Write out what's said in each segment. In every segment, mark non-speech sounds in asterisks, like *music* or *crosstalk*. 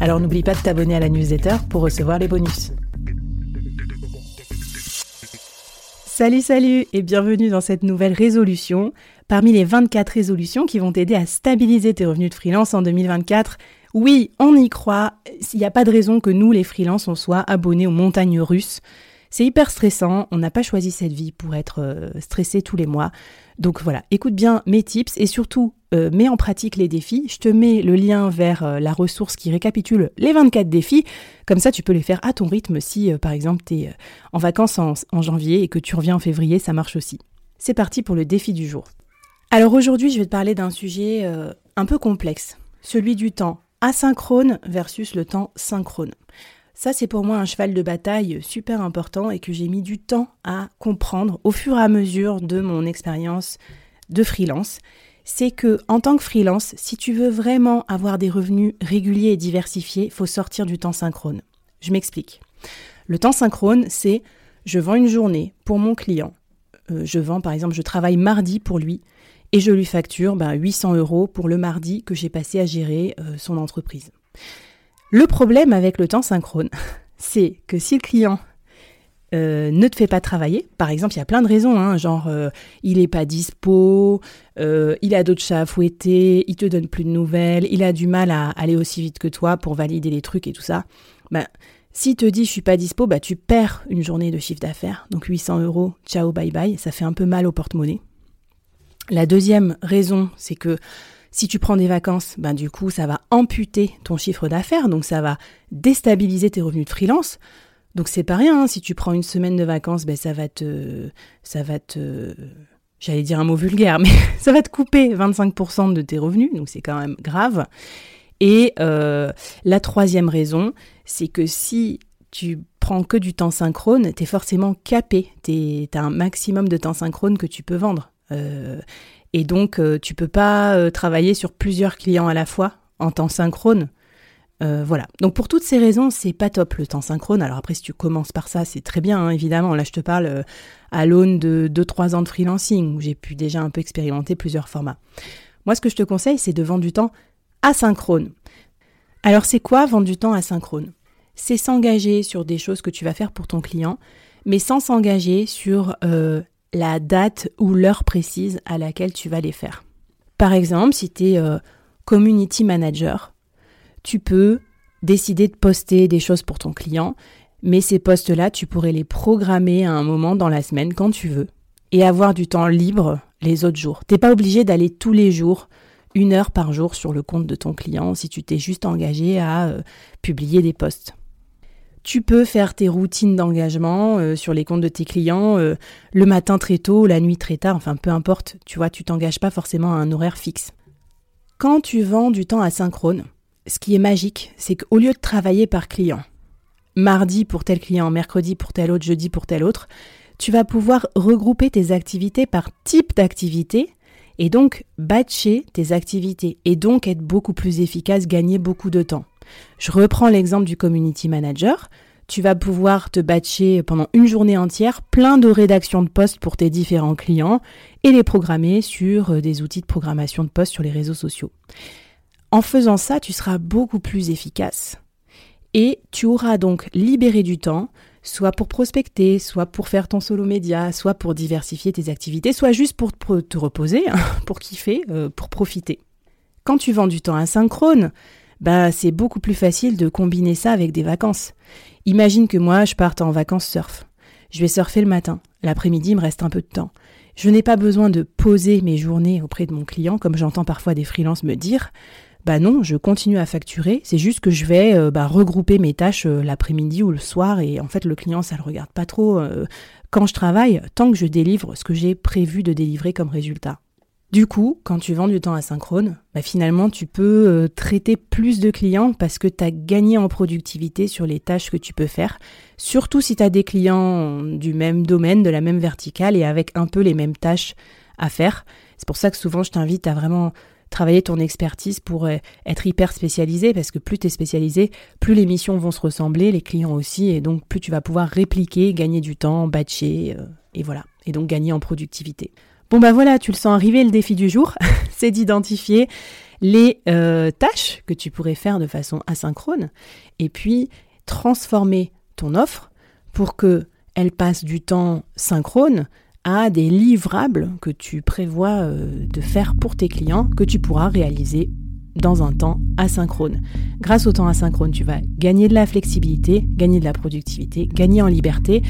Alors n'oublie pas de t'abonner à la newsletter pour recevoir les bonus. Salut, salut et bienvenue dans cette nouvelle résolution. Parmi les 24 résolutions qui vont t'aider à stabiliser tes revenus de freelance en 2024, oui, on y croit. Il n'y a pas de raison que nous, les freelances, on soit abonnés aux montagnes russes. C'est hyper stressant, on n'a pas choisi cette vie pour être euh, stressé tous les mois. Donc voilà, écoute bien mes tips et surtout euh, mets en pratique les défis. Je te mets le lien vers euh, la ressource qui récapitule les 24 défis. Comme ça, tu peux les faire à ton rythme si par exemple tu es en vacances en janvier et que tu reviens en février, ça marche aussi. C'est parti pour le défi du jour. Alors aujourd'hui, je vais te parler d'un sujet un peu complexe, celui du temps asynchrone versus le temps synchrone. Ça, c'est pour moi un cheval de bataille super important et que j'ai mis du temps à comprendre au fur et à mesure de mon expérience de freelance. C'est que, en tant que freelance, si tu veux vraiment avoir des revenus réguliers et diversifiés, il faut sortir du temps synchrone. Je m'explique. Le temps synchrone, c'est je vends une journée pour mon client. Euh, je vends, par exemple, je travaille mardi pour lui et je lui facture 800 ben, euros pour le mardi que j'ai passé à gérer euh, son entreprise. Le problème avec le temps synchrone, *laughs* c'est que si le client euh, ne te fait pas travailler, par exemple, il y a plein de raisons, hein, genre euh, il n'est pas dispo, euh, il a d'autres chats à fouetter, il te donne plus de nouvelles, il a du mal à aller aussi vite que toi pour valider les trucs et tout ça. Bah, s'il te dit je suis pas dispo, bah tu perds une journée de chiffre d'affaires, donc 800 euros, ciao bye bye, ça fait un peu mal au porte-monnaie. La deuxième raison, c'est que si tu prends des vacances, ben du coup, ça va amputer ton chiffre d'affaires, donc ça va déstabiliser tes revenus de freelance. Donc c'est pas rien, hein. si tu prends une semaine de vacances, ben ça va te ça va te j'allais dire un mot vulgaire, mais *laughs* ça va te couper 25% de tes revenus, donc c'est quand même grave. Et euh, la troisième raison, c'est que si tu prends que du temps synchrone, tu es forcément capé, tu as un maximum de temps synchrone que tu peux vendre. Euh, et donc, euh, tu peux pas travailler sur plusieurs clients à la fois en temps synchrone. Euh, voilà. Donc pour toutes ces raisons, c'est pas top le temps synchrone. Alors après, si tu commences par ça, c'est très bien, hein, évidemment. Là, je te parle à l'aune de 2-3 ans de freelancing, où j'ai pu déjà un peu expérimenter plusieurs formats. Moi, ce que je te conseille, c'est de vendre du temps asynchrone. Alors c'est quoi vendre du temps asynchrone? C'est s'engager sur des choses que tu vas faire pour ton client, mais sans s'engager sur la date ou l'heure précise à laquelle tu vas les faire. Par exemple, si tu es euh, community manager, tu peux décider de poster des choses pour ton client, mais ces posts-là, tu pourrais les programmer à un moment dans la semaine quand tu veux et avoir du temps libre les autres jours. T'es pas obligé d'aller tous les jours une heure par jour sur le compte de ton client si tu t'es juste engagé à euh, publier des posts. Tu peux faire tes routines d'engagement euh, sur les comptes de tes clients euh, le matin très tôt, la nuit très tard, enfin peu importe, tu vois, tu t'engages pas forcément à un horaire fixe. Quand tu vends du temps asynchrone, ce qui est magique, c'est qu'au lieu de travailler par client, mardi pour tel client, mercredi pour tel autre, jeudi pour tel autre, tu vas pouvoir regrouper tes activités par type d'activité et donc batcher tes activités et donc être beaucoup plus efficace, gagner beaucoup de temps. Je reprends l'exemple du community manager. Tu vas pouvoir te batcher pendant une journée entière plein de rédactions de posts pour tes différents clients et les programmer sur euh, des outils de programmation de posts sur les réseaux sociaux. En faisant ça, tu seras beaucoup plus efficace et tu auras donc libéré du temps, soit pour prospecter, soit pour faire ton solo média, soit pour diversifier tes activités, soit juste pour te reposer, *laughs* pour kiffer, euh, pour profiter. Quand tu vends du temps asynchrone, bah c'est beaucoup plus facile de combiner ça avec des vacances. Imagine que moi je parte en vacances surf. Je vais surfer le matin. L'après-midi, il me reste un peu de temps. Je n'ai pas besoin de poser mes journées auprès de mon client, comme j'entends parfois des freelances me dire. Bah non, je continue à facturer. C'est juste que je vais euh, bah, regrouper mes tâches euh, l'après-midi ou le soir. Et en fait, le client, ça le regarde pas trop euh, quand je travaille, tant que je délivre ce que j'ai prévu de délivrer comme résultat. Du coup, quand tu vends du temps asynchrone, bah finalement, tu peux traiter plus de clients parce que tu as gagné en productivité sur les tâches que tu peux faire, surtout si tu as des clients du même domaine, de la même verticale et avec un peu les mêmes tâches à faire. C'est pour ça que souvent, je t'invite à vraiment travailler ton expertise pour euh, être hyper spécialisé parce que plus tu es spécialisé, plus les missions vont se ressembler, les clients aussi, et donc plus tu vas pouvoir répliquer, gagner du temps, batcher, euh, et voilà, et donc gagner en productivité. Bon bah voilà, tu le sens arriver, le défi du jour, *laughs* c'est d'identifier les euh, tâches que tu pourrais faire de façon asynchrone et puis transformer ton offre pour que elle passe du temps synchrone des livrables que tu prévois euh, de faire pour tes clients que tu pourras réaliser dans un temps asynchrone. Grâce au temps asynchrone, tu vas gagner de la flexibilité, gagner de la productivité, gagner en liberté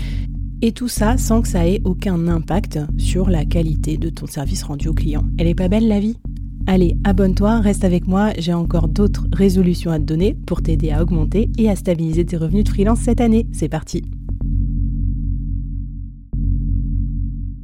et tout ça sans que ça ait aucun impact sur la qualité de ton service rendu au client. Elle est pas belle la vie? Allez, abonne-toi, reste avec moi, j'ai encore d'autres résolutions à te donner pour t'aider à augmenter et à stabiliser tes revenus de freelance cette année. C'est parti